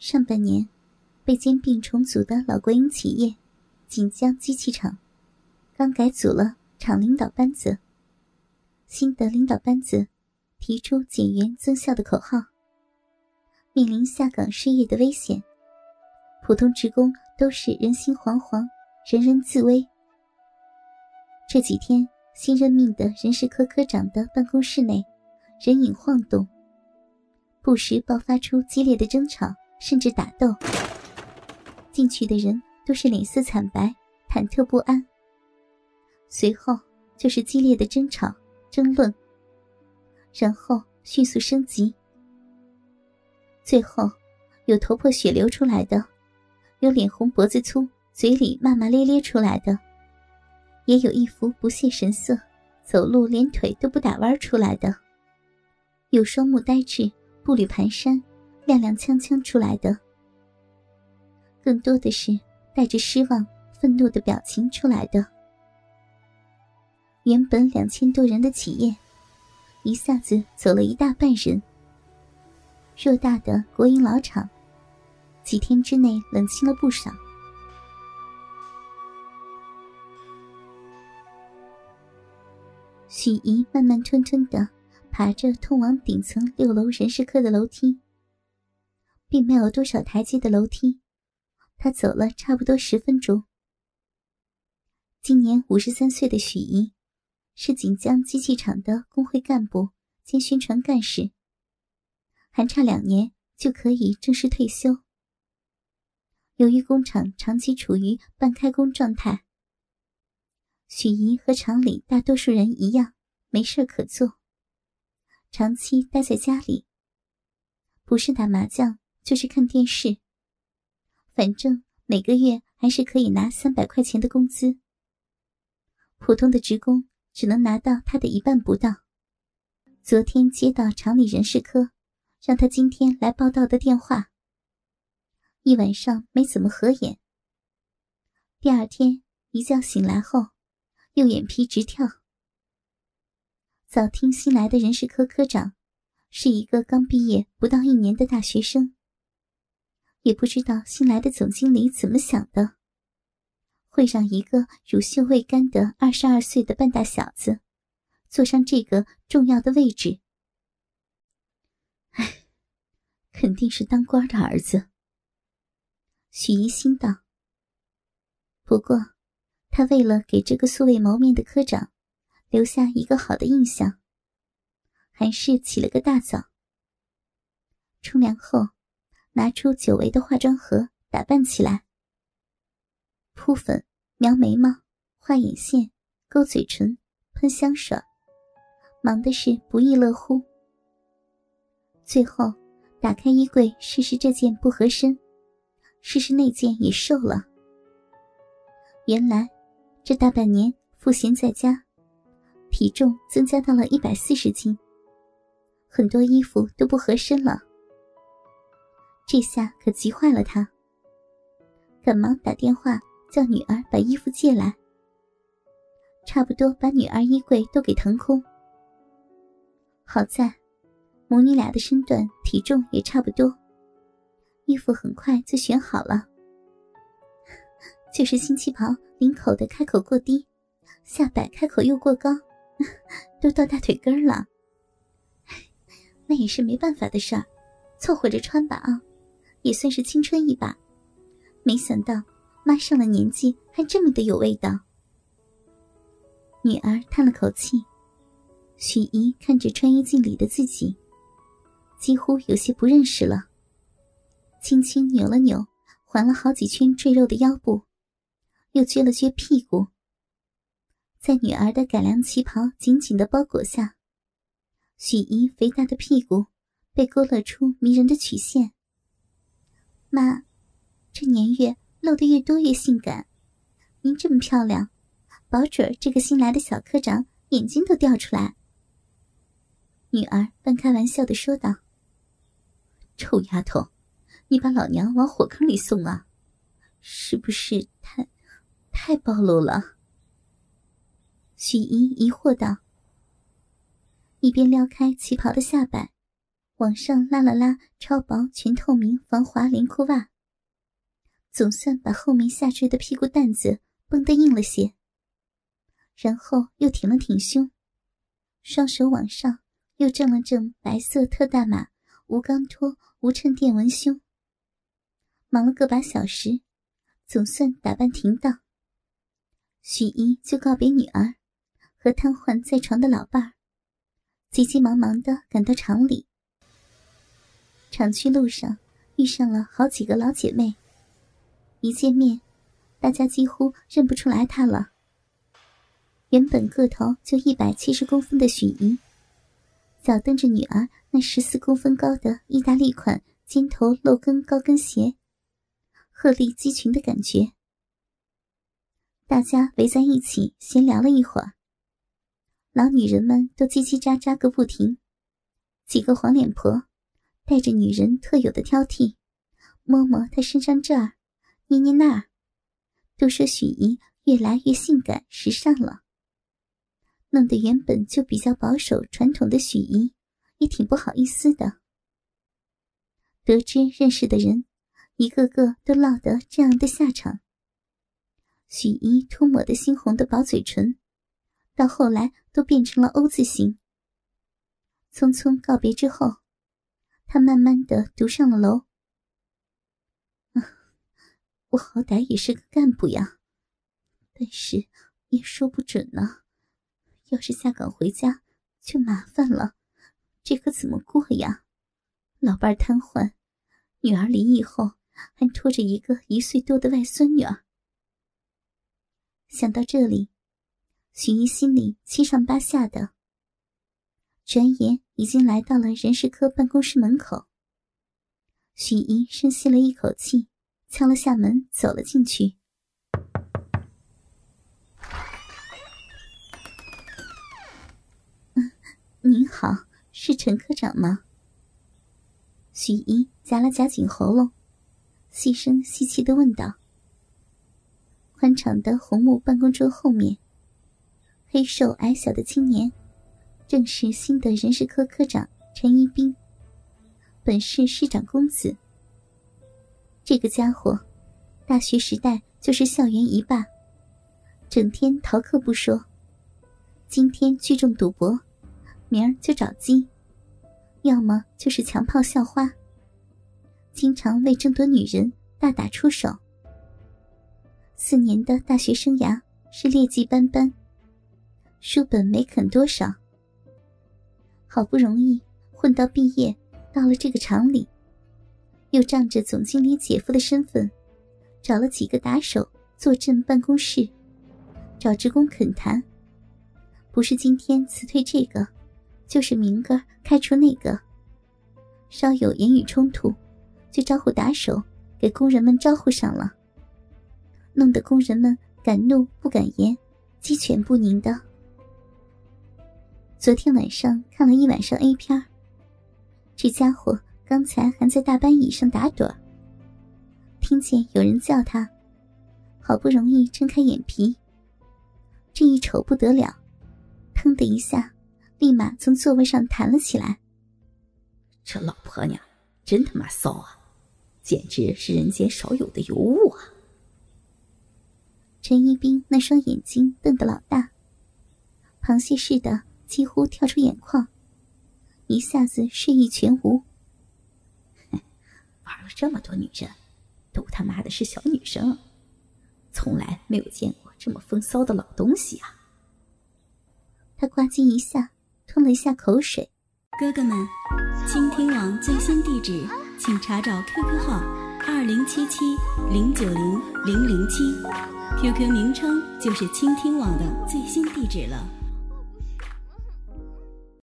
上半年，被兼并重组的老国营企业锦江机器厂，刚改组了厂领导班子。新的领导班子提出减员增效的口号，面临下岗失业的危险，普通职工都是人心惶惶，人人自危。这几天新任命的人事科科长的办公室内，人影晃动，不时爆发出激烈的争吵。甚至打斗，进去的人都是脸色惨白、忐忑不安。随后就是激烈的争吵、争论，然后迅速升级。最后，有头破血流出来的，有脸红脖子粗、嘴里骂骂咧咧出来的，也有一副不屑神色、走路连腿都不打弯出来的，有双目呆滞、步履蹒跚。踉踉跄跄出来的，更多的是带着失望、愤怒的表情出来的。原本两千多人的企业，一下子走了一大半人。偌大的国营老厂，几天之内冷清了不少。许怡慢慢吞吞的爬着通往顶层六楼人事科的楼梯。并没有多少台阶的楼梯，他走了差不多十分钟。今年五十三岁的许怡，是锦江机器厂的工会干部兼宣传干事，还差两年就可以正式退休。由于工厂长期处于半开工状态，许怡和厂里大多数人一样，没事可做，长期待在家里，不是打麻将。就是看电视，反正每个月还是可以拿三百块钱的工资。普通的职工只能拿到他的一半不到。昨天接到厂里人事科，让他今天来报道的电话，一晚上没怎么合眼。第二天一觉醒来后，右眼皮直跳。早听新来的人事科科长，是一个刚毕业不到一年的大学生。也不知道新来的总经理怎么想的，会让一个乳臭未干的二十二岁的半大小子坐上这个重要的位置。哎，肯定是当官的儿子。许怡心道。不过，他为了给这个素未谋面的科长留下一个好的印象，还是起了个大早。冲凉后。拿出久违的化妆盒，打扮起来。铺粉、描眉毛、画眼线、勾嘴唇、喷香水，忙的是不亦乐乎。最后，打开衣柜试试这件不合身，试试那件也瘦了。原来，这大半年赋闲在家，体重增加到了一百四十斤，很多衣服都不合身了。这下可急坏了他，赶忙打电话叫女儿把衣服借来，差不多把女儿衣柜都给腾空。好在母女俩的身段、体重也差不多，衣服很快就选好了。就是新旗袍领口的开口过低，下摆开口又过高，都到大腿根了。那也是没办法的事儿，凑合着穿吧啊。也算是青春一把，没想到妈上了年纪还这么的有味道。女儿叹了口气，许怡看着穿衣镜里的自己，几乎有些不认识了。轻轻扭了扭环了好几圈赘肉的腰部，又撅了撅屁股。在女儿的改良旗袍紧紧的包裹下，许怡肥大的屁股被勾勒出迷人的曲线。妈，这年月露的越多越性感。您这么漂亮，保准这个新来的小科长眼睛都掉出来。女儿半开玩笑的说道：“臭丫头，你把老娘往火坑里送啊？是不是太，太暴露了？”许姨疑惑道，一边撩开旗袍的下摆，往上拉了拉超薄全透明防滑连裤袜，总算把后面下坠的屁股蛋子绷得硬了些。然后又挺了挺胸，双手往上又正了正白色特大码无钢托无衬垫文胸。忙了个把小时，总算打扮停当。许一就告别女儿和瘫痪在床的老伴儿，急急忙忙的赶到厂里。厂区路上遇上了好几个老姐妹，一见面，大家几乎认不出来她了。原本个头就一百七十公分的许姨，脚蹬着女儿那十四公分高的意大利款尖头露跟高跟鞋，鹤立鸡群的感觉。大家围在一起闲聊了一会儿，老女人们都叽叽喳喳个不停，几个黄脸婆带着女人特有的挑剔，摸摸她身上这儿，捏捏那儿，都说许姨越来越性感时尚了。弄得原本就比较保守传统的许姨也挺不好意思的。得知认识的人一个个都落得这样的下场，许姨涂抹的猩红的薄嘴唇，到后来都变成了 O 字形。匆匆告别之后，他慢慢的读上了楼。我好歹也是个干部呀，但是也说不准呢。要是下岗回家，就麻烦了，这可怎么过呀？老伴瘫痪，女儿离异后还拖着一个一岁多的外孙女儿。想到这里，许一心里七上八下的。转眼已经来到了人事科办公室门口。许姨深吸了一口气，敲了下门，走了进去。您好，是陈科长吗？许姨夹了夹紧喉咙，细声细气的问道。宽敞的红木办公桌后面，黑瘦矮小的青年，正是新的人事科科长陈一斌，本是市长公子。这个家伙，大学时代就是校园一霸，整天逃课不说，今天聚众赌博。明儿就找鸡，要么就是强炮校花。经常为争夺女人大打出手。四年的大学生涯是劣迹斑斑，书本没啃多少。好不容易混到毕业，到了这个厂里，又仗着总经理姐夫的身份，找了几个打手坐镇办公室，找职工恳谈。不是今天辞退这个。就是明个开除那个，稍有言语冲突，就招呼打手给工人们招呼上了，弄得工人们敢怒不敢言，鸡犬不宁的。昨天晚上看了一晚上 A 片这家伙刚才还在大班椅上打盹听见有人叫他，好不容易睁开眼皮，这一瞅不得了，腾的一下。立马从座位上弹了起来。这老婆娘真他妈骚啊，简直是人间少有的尤物啊！陈一冰那双眼睛瞪得老大，螃蟹似的几乎跳出眼眶，一下子睡意全无。玩了这么多女人，都他妈的是小女生，从来没有见过这么风骚的老东西啊！他呱唧一下。吞了一下口水，哥哥们，倾听网最新地址，请查找 QQ 号二零七七零九零零零七，QQ 名称就是倾听网的最新地址了。